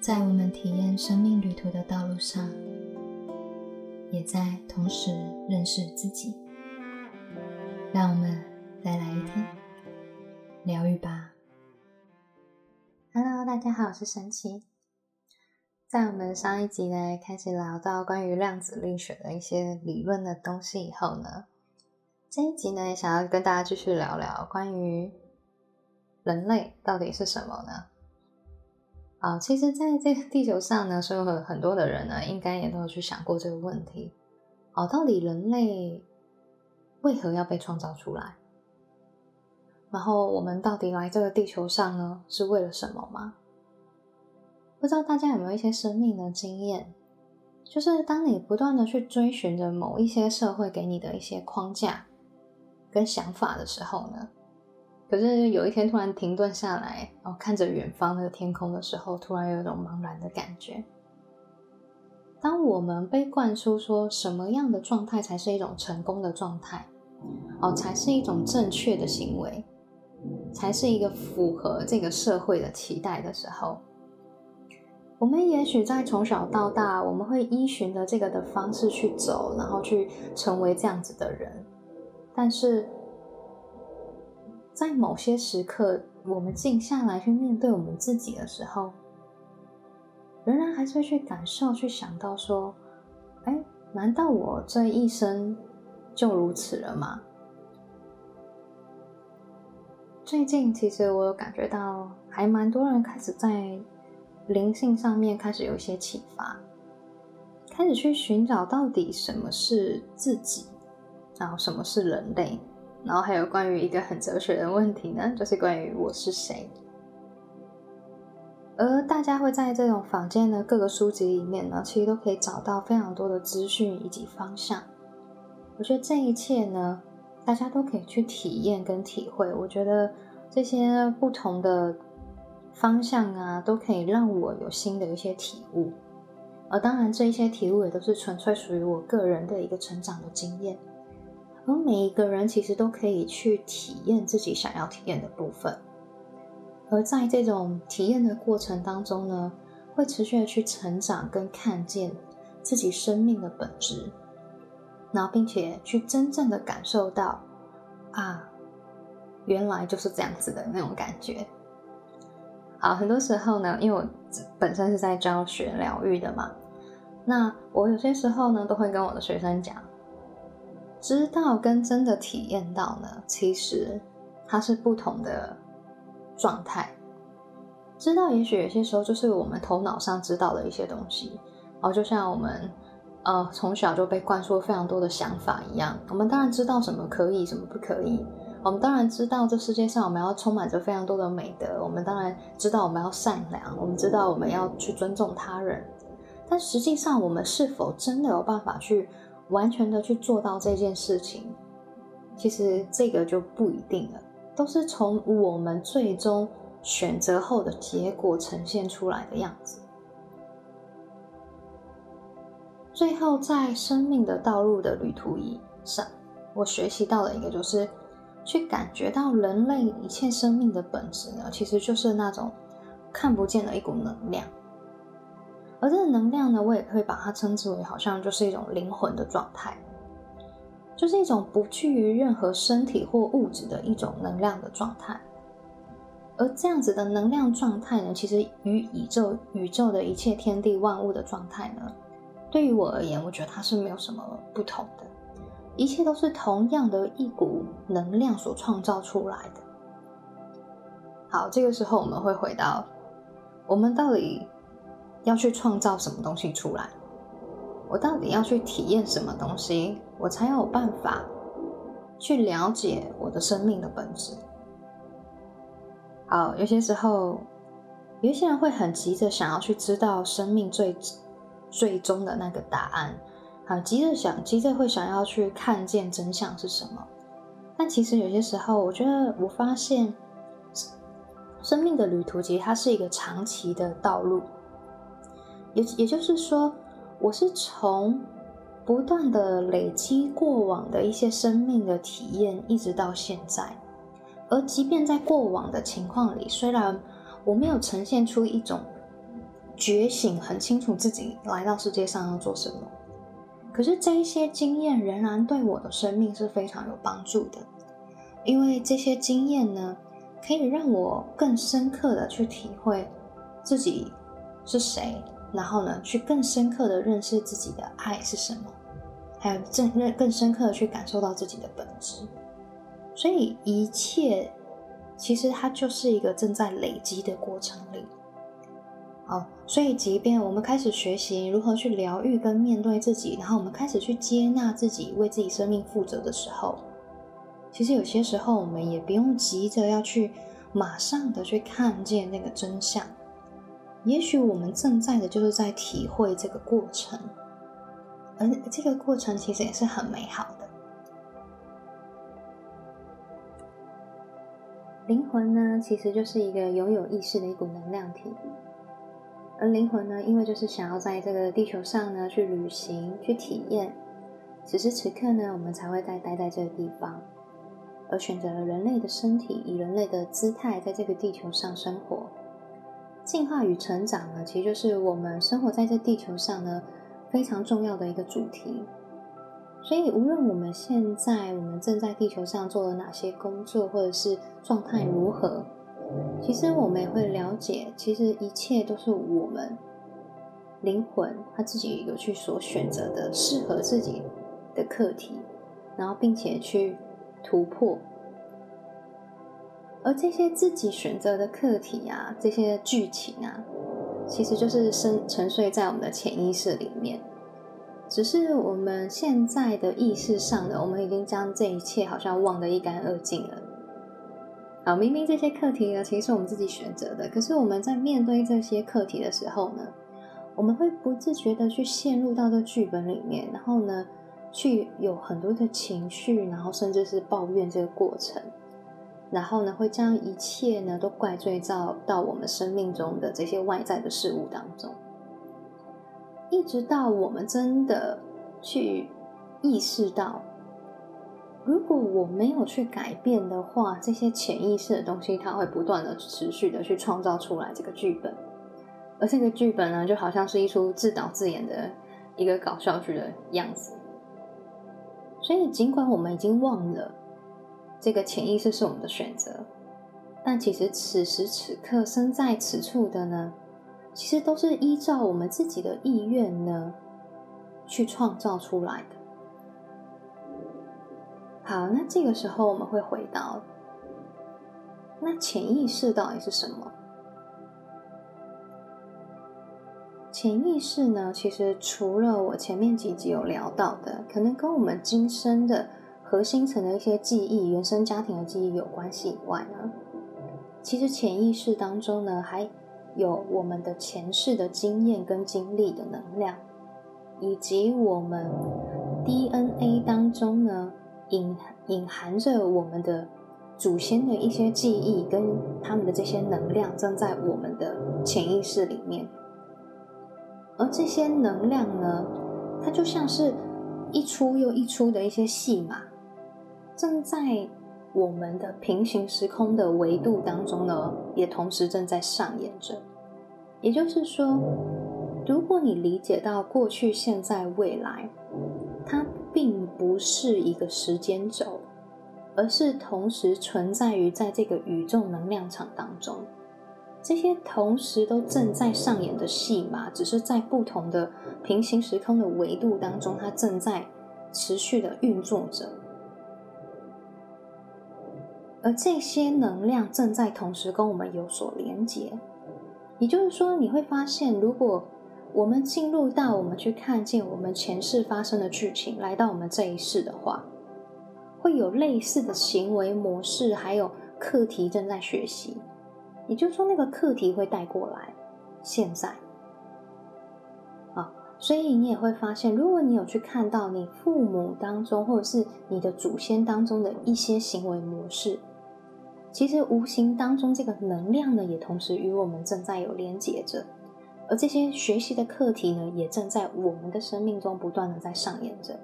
在我们体验生命旅途的道路上，也在同时认识自己。让我们再来一天疗愈吧。Hello，大家好，我是神奇。在我们上一集呢，开始聊到关于量子力学的一些理论的东西以后呢，这一集呢，也想要跟大家继续聊聊关于人类到底是什么呢？啊，其实，在这个地球上呢，所有很多的人呢，应该也都有去想过这个问题。哦，到底人类为何要被创造出来？然后，我们到底来这个地球上呢，是为了什么吗？不知道大家有没有一些生命的经验，就是当你不断的去追寻着某一些社会给你的一些框架跟想法的时候呢？可是有一天突然停顿下来，哦，看着远方那个天空的时候，突然有一种茫然的感觉。当我们被灌输说什么样的状态才是一种成功的状态，哦，才是一种正确的行为，才是一个符合这个社会的期待的时候，我们也许在从小到大，我们会依循着这个的方式去走，然后去成为这样子的人，但是。在某些时刻，我们静下来去面对我们自己的时候，仍然还是会去感受、去想到说：“哎，难道我这一生就如此了吗？”最近，其实我有感觉到，还蛮多人开始在灵性上面开始有一些启发，开始去寻找到底什么是自己，然后什么是人类。然后还有关于一个很哲学的问题呢，就是关于我是谁。而大家会在这种坊间的各个书籍里面呢，其实都可以找到非常多的资讯以及方向。我觉得这一切呢，大家都可以去体验跟体会。我觉得这些不同的方向啊，都可以让我有新的一些体悟。而当然，这一些体悟也都是纯粹属于我个人的一个成长的经验。而每一个人其实都可以去体验自己想要体验的部分，而在这种体验的过程当中呢，会持续的去成长跟看见自己生命的本质，然后并且去真正的感受到啊，原来就是这样子的那种感觉。好，很多时候呢，因为我本身是在教学疗愈的嘛，那我有些时候呢，都会跟我的学生讲。知道跟真的体验到呢，其实它是不同的状态。知道也许有些时候就是我们头脑上知道的一些东西，哦，就像我们呃从小就被灌输非常多的想法一样。我们当然知道什么可以，什么不可以。我们当然知道这世界上我们要充满着非常多的美德。我们当然知道我们要善良，我们知道我们要去尊重他人。但实际上，我们是否真的有办法去？完全的去做到这件事情，其实这个就不一定了，都是从我们最终选择后的结果呈现出来的样子。最后，在生命的道路的旅途上，我学习到了一个，就是去感觉到人类一切生命的本质呢，其实就是那种看不见的一股能量。而这个能量呢，我也会把它称之为，好像就是一种灵魂的状态，就是一种不具于任何身体或物质的一种能量的状态。而这样子的能量状态呢，其实与宇宙、宇宙的一切天地万物的状态呢，对于我而言，我觉得它是没有什么不同的，一切都是同样的一股能量所创造出来的。好，这个时候我们会回到我们到底。要去创造什么东西出来？我到底要去体验什么东西，我才有办法去了解我的生命的本质？好，有些时候，有些人会很急着想要去知道生命最最终的那个答案，很急着想，急着会想要去看见真相是什么。但其实有些时候，我觉得我发现，生命的旅途其实它是一个长期的道路。也也就是说，我是从不断的累积过往的一些生命的体验，一直到现在。而即便在过往的情况里，虽然我没有呈现出一种觉醒，很清楚自己来到世界上要做什么。可是这一些经验仍然对我的生命是非常有帮助的，因为这些经验呢，可以让我更深刻的去体会自己是谁，然后呢，去更深刻的认识自己的爱是什么，还有正认更深刻的去感受到自己的本质。所以一切其实它就是一个正在累积的过程里。哦，所以即便我们开始学习如何去疗愈跟面对自己，然后我们开始去接纳自己，为自己生命负责的时候，其实有些时候我们也不用急着要去马上的去看见那个真相。也许我们正在的就是在体会这个过程，而这个过程其实也是很美好的。灵魂呢，其实就是一个拥有意识的一股能量体。而灵魂呢，因为就是想要在这个地球上呢去旅行、去体验，此时此刻呢，我们才会再待在这个地方，而选择了人类的身体，以人类的姿态在这个地球上生活。进化与成长呢，其实就是我们生活在这地球上呢非常重要的一个主题。所以，无论我们现在我们正在地球上做了哪些工作，或者是状态如何。其实我们也会了解，其实一切都是我们灵魂他自己有去所选择的适合自己的课题，然后并且去突破。而这些自己选择的课题啊，这些剧情啊，其实就是深沉睡在我们的潜意识里面。只是我们现在的意识上呢，我们已经将这一切好像忘得一干二净了。啊，明明这些课题呢，其实是我们自己选择的，可是我们在面对这些课题的时候呢，我们会不自觉的去陷入到这剧本里面，然后呢，去有很多的情绪，然后甚至是抱怨这个过程，然后呢，会将一切呢都怪罪到到我们生命中的这些外在的事物当中，一直到我们真的去意识到。如果我没有去改变的话，这些潜意识的东西，它会不断的、持续的去创造出来这个剧本，而这个剧本呢，就好像是一出自导自演的一个搞笑剧的样子。所以，尽管我们已经忘了这个潜意识是我们的选择，但其实此时此刻身在此处的呢，其实都是依照我们自己的意愿呢去创造出来的。好，那这个时候我们会回到，那潜意识到底是什么？潜意识呢？其实除了我前面几集有聊到的，可能跟我们今生的核心层的一些记忆、原生家庭的记忆有关系以外呢，其实潜意识当中呢，还有我们的前世的经验跟经历的能量，以及我们 DNA 当中呢。隐隐含着我们的祖先的一些记忆跟他们的这些能量，正在我们的潜意识里面。而这些能量呢，它就像是一出又一出的一些戏码，正在我们的平行时空的维度当中呢，也同时正在上演着。也就是说，如果你理解到过去、现在、未来，它。并不是一个时间轴，而是同时存在于在这个宇宙能量场当中。这些同时都正在上演的戏码，只是在不同的平行时空的维度当中，它正在持续的运作着。而这些能量正在同时跟我们有所连接。也就是说，你会发现，如果我们进入到我们去看见我们前世发生的剧情，来到我们这一世的话，会有类似的行为模式，还有课题正在学习。也就是说，那个课题会带过来。现在，啊，所以你也会发现，如果你有去看到你父母当中，或者是你的祖先当中的一些行为模式，其实无形当中这个能量呢，也同时与我们正在有连接着。而这些学习的课题呢，也正在我们的生命中不断的在上演着。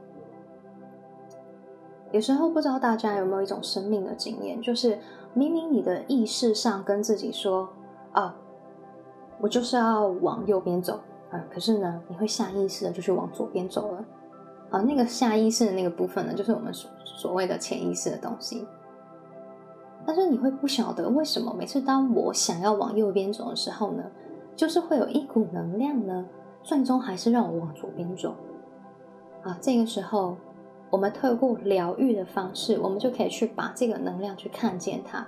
有时候不知道大家有没有一种生命的经验，就是明明你的意识上跟自己说：“哦，我就是要往右边走啊，可是呢，你会下意识的就去往左边走了。啊，那个下意识的那个部分呢，就是我们所所谓的潜意识的东西。但是你会不晓得为什么每次当我想要往右边走的时候呢，就是会有一股能量呢，最终还是让我往左边走。啊，这个时候我们透过疗愈的方式，我们就可以去把这个能量去看见它，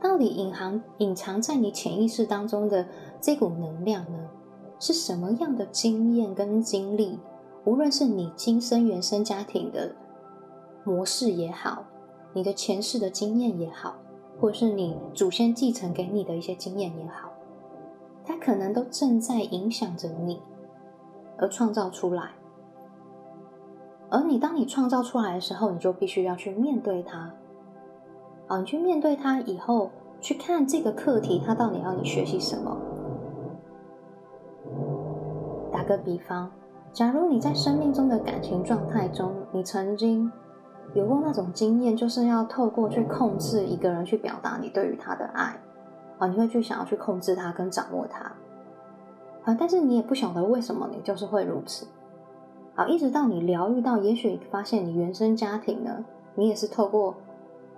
到底隐含隐藏在你潜意识当中的这股能量呢，是什么样的经验跟经历？无论是你今生原生家庭的模式也好，你的前世的经验也好，或是你祖先继承给你的一些经验也好，它可能都正在影响着你，而创造出来。而你当你创造出来的时候，你就必须要去面对它。啊，你去面对它以后，去看这个课题，它到底要你学习什么？打个比方。假如你在生命中的感情状态中，你曾经有过那种经验，就是要透过去控制一个人去表达你对于他的爱，啊，你会去想要去控制他跟掌握他，啊，但是你也不晓得为什么你就是会如此，好，一直到你疗愈到，也许发现你原生家庭呢，你也是透过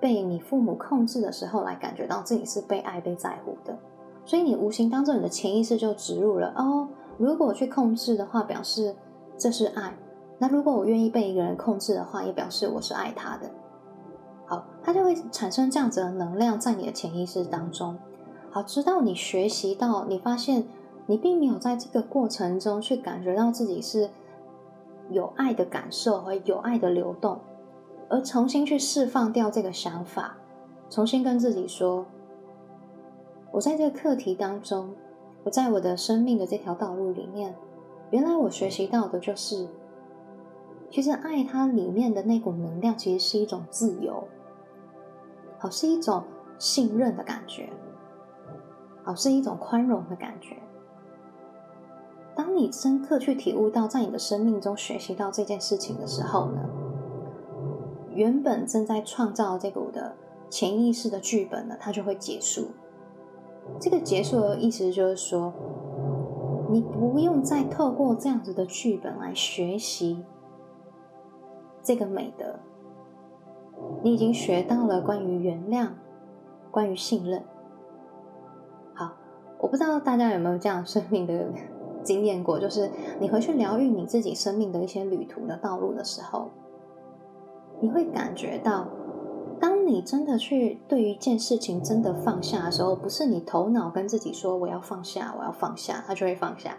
被你父母控制的时候来感觉到自己是被爱、被在乎的，所以你无形当中你的潜意识就植入了哦，如果去控制的话，表示。这是爱。那如果我愿意被一个人控制的话，也表示我是爱他的。好，它就会产生这样子的能量在你的潜意识当中。好，直到你学习到，你发现你并没有在这个过程中去感觉到自己是有爱的感受和有爱的流动，而重新去释放掉这个想法，重新跟自己说：我在这个课题当中，我在我的生命的这条道路里面。原来我学习到的就是，其实爱它里面的那股能量，其实是一种自由，好是一种信任的感觉，好是一种宽容的感觉。当你深刻去体悟到，在你的生命中学习到这件事情的时候呢，原本正在创造这股的潜意识的剧本呢，它就会结束。这个结束的意思就是说。你不用再透过这样子的剧本来学习这个美德，你已经学到了关于原谅、关于信任。好，我不知道大家有没有这样生命的经验过，就是你回去疗愈你自己生命的一些旅途的道路的时候，你会感觉到。当你真的去对于一件事情真的放下的时候，不是你头脑跟自己说我要放下，我要放下，它就会放下。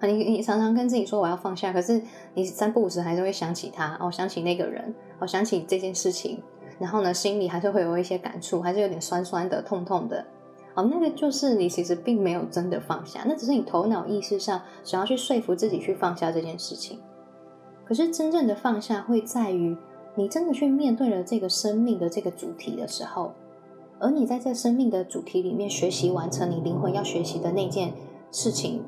啊，你你常常跟自己说我要放下，可是你三不五时还是会想起他，哦，想起那个人，哦，想起这件事情，然后呢，心里还是会有一些感触，还是有点酸酸的、痛痛的。哦，那个就是你其实并没有真的放下，那只是你头脑意识上想要去说服自己去放下这件事情。可是真正的放下会在于。你真的去面对了这个生命的这个主题的时候，而你在这生命的主题里面学习完成你灵魂要学习的那件事情，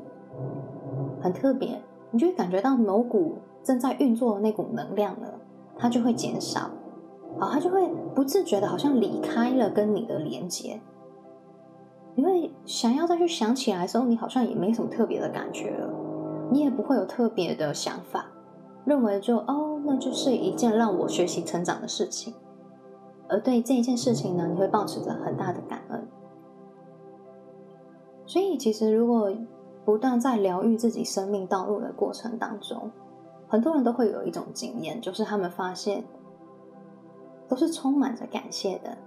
很特别，你就会感觉到某股正在运作的那股能量呢，它就会减少，好，它就会不自觉的好像离开了跟你的连接，你会想要再去想起来的时候，你好像也没什么特别的感觉了，你也不会有特别的想法。认为就哦，那就是一件让我学习成长的事情，而对这一件事情呢，你会保持着很大的感恩。所以，其实如果不断在疗愈自己生命道路的过程当中，很多人都会有一种经验，就是他们发现都是充满着感谢的，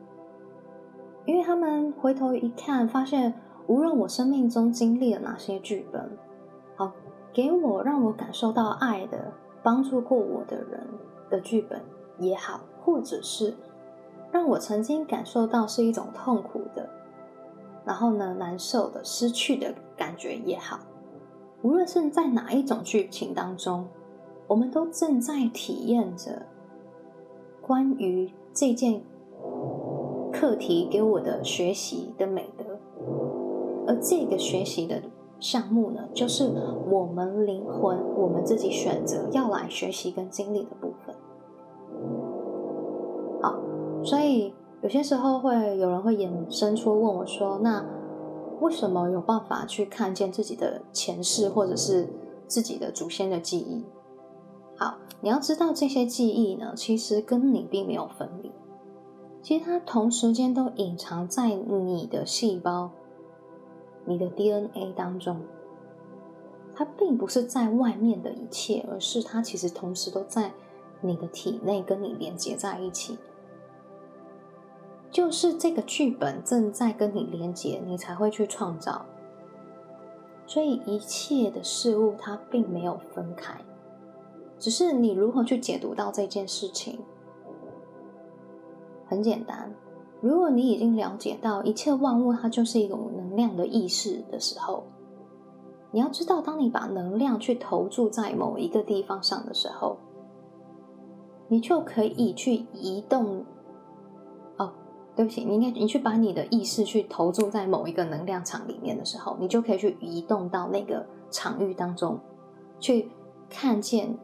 因为他们回头一看，发现无论我生命中经历了哪些剧本，好给我让我感受到爱的。帮助过我的人的剧本也好，或者是让我曾经感受到是一种痛苦的，然后呢难受的、失去的感觉也好，无论是在哪一种剧情当中，我们都正在体验着关于这件课题给我的学习的美德，而这个学习的。项目呢，就是我们灵魂，我们自己选择要来学习跟经历的部分。好，所以有些时候会有人会衍生出问我说：“那为什么有办法去看见自己的前世，或者是自己的祖先的记忆？好，你要知道这些记忆呢，其实跟你并没有分离，其实它同时间都隐藏在你的细胞、你的 DNA 当中。它并不是在外面的一切，而是它其实同时都在你的体内跟你连接在一起。就是这个剧本正在跟你连接，你才会去创造。所以一切的事物它并没有分开，只是你如何去解读到这件事情。很简单，如果你已经了解到一切万物它就是一种能量的意识的时候，你要知道，当你把能量去投注在某一个地方上的时候，你就可以去移动。对不起，你应该你去把你的意识去投注在某一个能量场里面的时候，你就可以去移动到那个场域当中，去看见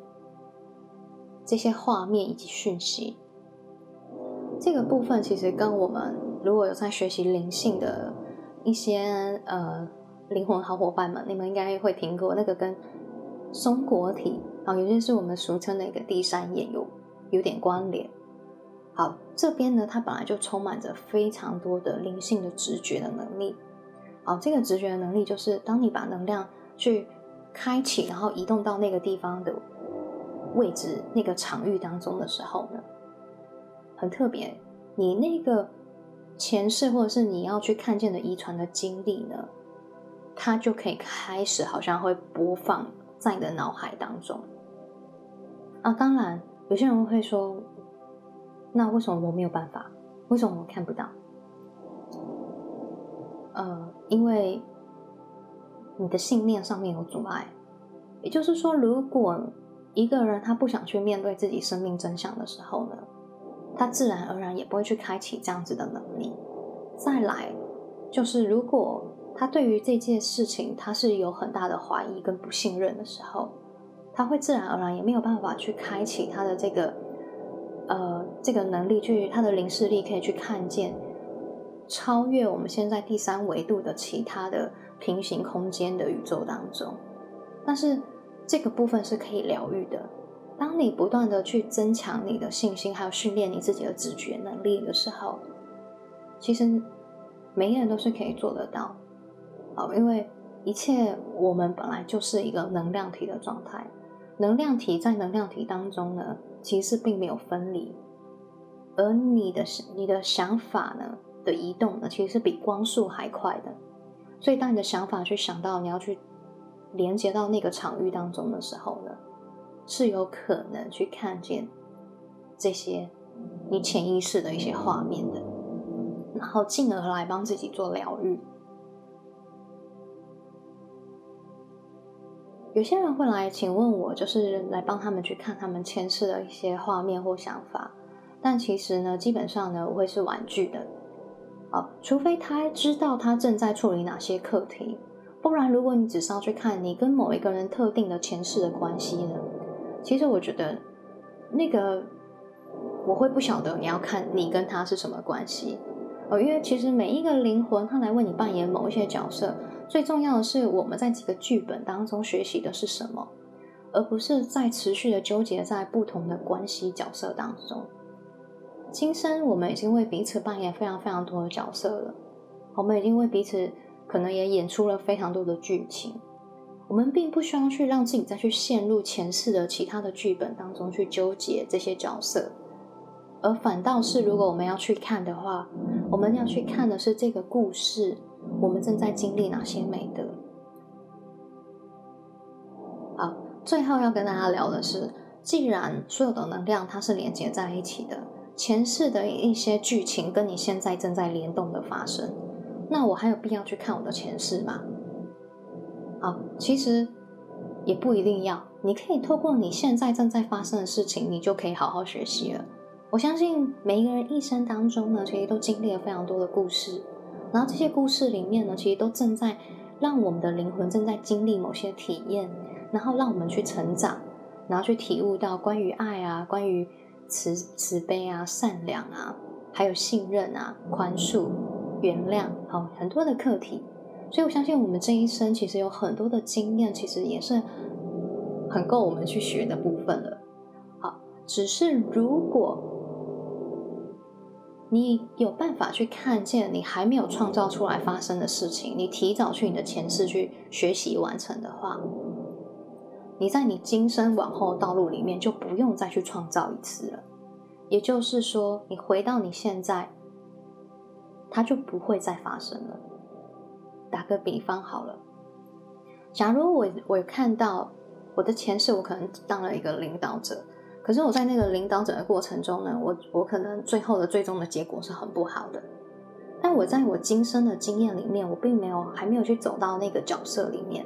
这些画面以及讯息。这个部分其实跟我们如果有在学习灵性的一些呃灵魂好伙伴们，你们应该会听过那个跟松果体啊，也就是我们俗称的一个第三眼有有点关联。好，这边呢，它本来就充满着非常多的灵性的直觉的能力。好，这个直觉的能力就是，当你把能量去开启，然后移动到那个地方的位置、那个场域当中的时候呢，很特别。你那个前世或者是你要去看见的遗传的经历呢，它就可以开始，好像会播放在你的脑海当中。啊，当然，有些人会说。那为什么我没有办法？为什么我看不到？呃，因为你的信念上面有阻碍。也就是说，如果一个人他不想去面对自己生命真相的时候呢，他自然而然也不会去开启这样子的能力。再来，就是如果他对于这件事情他是有很大的怀疑跟不信任的时候，他会自然而然也没有办法去开启他的这个。呃，这个能力去，他的灵视力可以去看见超越我们现在第三维度的其他的平行空间的宇宙当中。但是这个部分是可以疗愈的。当你不断的去增强你的信心，还有训练你自己的直觉能力的时候，其实每个人都是可以做得到。好，因为一切我们本来就是一个能量体的状态，能量体在能量体当中呢。其实并没有分离，而你的你的想法呢的移动呢，其实是比光速还快的。所以，当你的想法去想到你要去连接到那个场域当中的时候呢，是有可能去看见这些你潜意识的一些画面的，然后进而来帮自己做疗愈。有些人会来请问我，就是来帮他们去看他们前世的一些画面或想法。但其实呢，基本上呢，我会是婉拒的。哦，除非他知道他正在处理哪些课题，不然如果你只是要去看你跟某一个人特定的前世的关系呢，其实我觉得那个我会不晓得你要看你跟他是什么关系。哦，因为其实每一个灵魂他来为你扮演某一些角色。最重要的是，我们在这个剧本当中学习的是什么，而不是在持续的纠结在不同的关系角色当中。今生我们已经为彼此扮演非常非常多的角色了，我们已经为彼此可能也演出了非常多的剧情。我们并不需要去让自己再去陷入前世的其他的剧本当中去纠结这些角色，而反倒是如果我们要去看的话，我们要去看的是这个故事。我们正在经历哪些美德？好，最后要跟大家聊的是，既然所有的能量它是连接在一起的，前世的一些剧情跟你现在正在联动的发生，那我还有必要去看我的前世吗？好，其实也不一定要，你可以透过你现在正在发生的事情，你就可以好好学习了。我相信每一个人一生当中呢，其实都经历了非常多的故事。然后这些故事里面呢，其实都正在让我们的灵魂正在经历某些体验，然后让我们去成长，然后去体悟到关于爱啊、关于慈慈悲啊、善良啊，还有信任啊、宽恕、原谅，好很多的课题。所以我相信我们这一生其实有很多的经验，其实也是很够我们去学的部分了。好，只是如果你有办法去看见你还没有创造出来发生的事情，你提早去你的前世去学习完成的话，你在你今生往后道路里面就不用再去创造一次了。也就是说，你回到你现在，它就不会再发生了。打个比方好了，假如我我看到我的前世，我可能当了一个领导者，可是我在那个领导者的过程中呢，我我可能最后的最终的结果是很不好的。但我在我今生的经验里面，我并没有还没有去走到那个角色里面。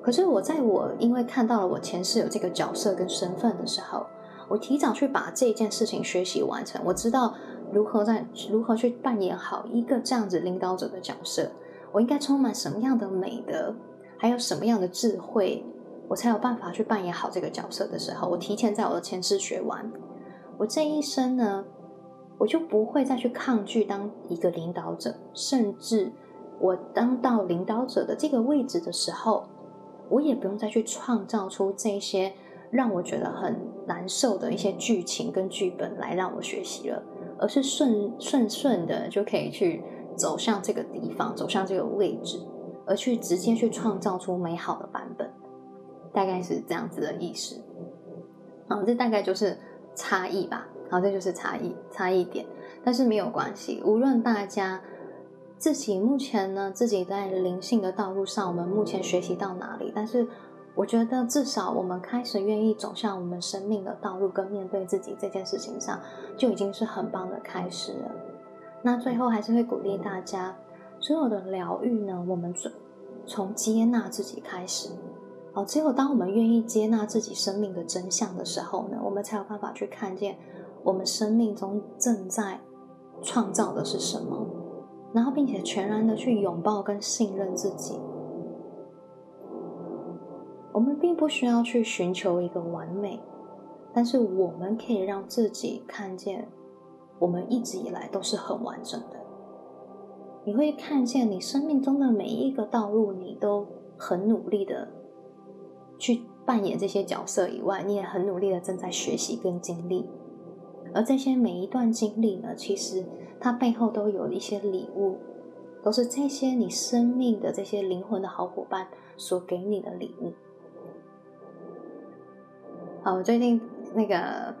可是我在我因为看到了我前世有这个角色跟身份的时候。我提早去把这件事情学习完成，我知道如何在如何去扮演好一个这样子领导者的角色。我应该充满什么样的美德，还有什么样的智慧，我才有办法去扮演好这个角色的时候，我提前在我的前世学完，我这一生呢，我就不会再去抗拒当一个领导者，甚至我当到领导者的这个位置的时候，我也不用再去创造出这些。让我觉得很难受的一些剧情跟剧本来让我学习了，而是顺顺顺的就可以去走向这个地方，走向这个位置，而去直接去创造出美好的版本，大概是这样子的意思。好，这大概就是差异吧。好，这就是差异差异点，但是没有关系。无论大家自己目前呢，自己在灵性的道路上，我们目前学习到哪里，但是。我觉得至少我们开始愿意走向我们生命的道路，跟面对自己这件事情上，就已经是很棒的开始了。那最后还是会鼓励大家，所有的疗愈呢，我们从从接纳自己开始。哦，只有当我们愿意接纳自己生命的真相的时候呢，我们才有办法去看见我们生命中正在创造的是什么，然后并且全然的去拥抱跟信任自己。我们并不需要去寻求一个完美，但是我们可以让自己看见，我们一直以来都是很完整的。你会看见你生命中的每一个道路，你都很努力的去扮演这些角色以外，你也很努力的正在学习跟经历。而这些每一段经历呢，其实它背后都有一些礼物，都是这些你生命的这些灵魂的好伙伴所给你的礼物。好，我最近那个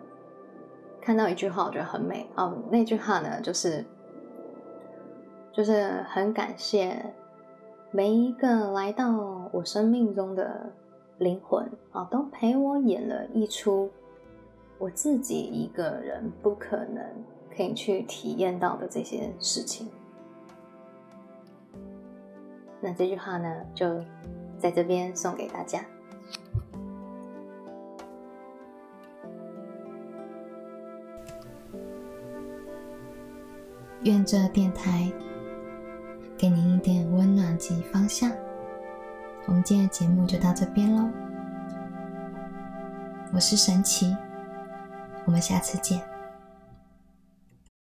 看到一句话，我觉得很美哦。那句话呢，就是就是很感谢每一个来到我生命中的灵魂啊，都陪我演了一出我自己一个人不可能可以去体验到的这些事情。那这句话呢，就在这边送给大家。愿这电台给您一点温暖及方向。我们今天的节目就到这边喽，我是神奇，我们下次见。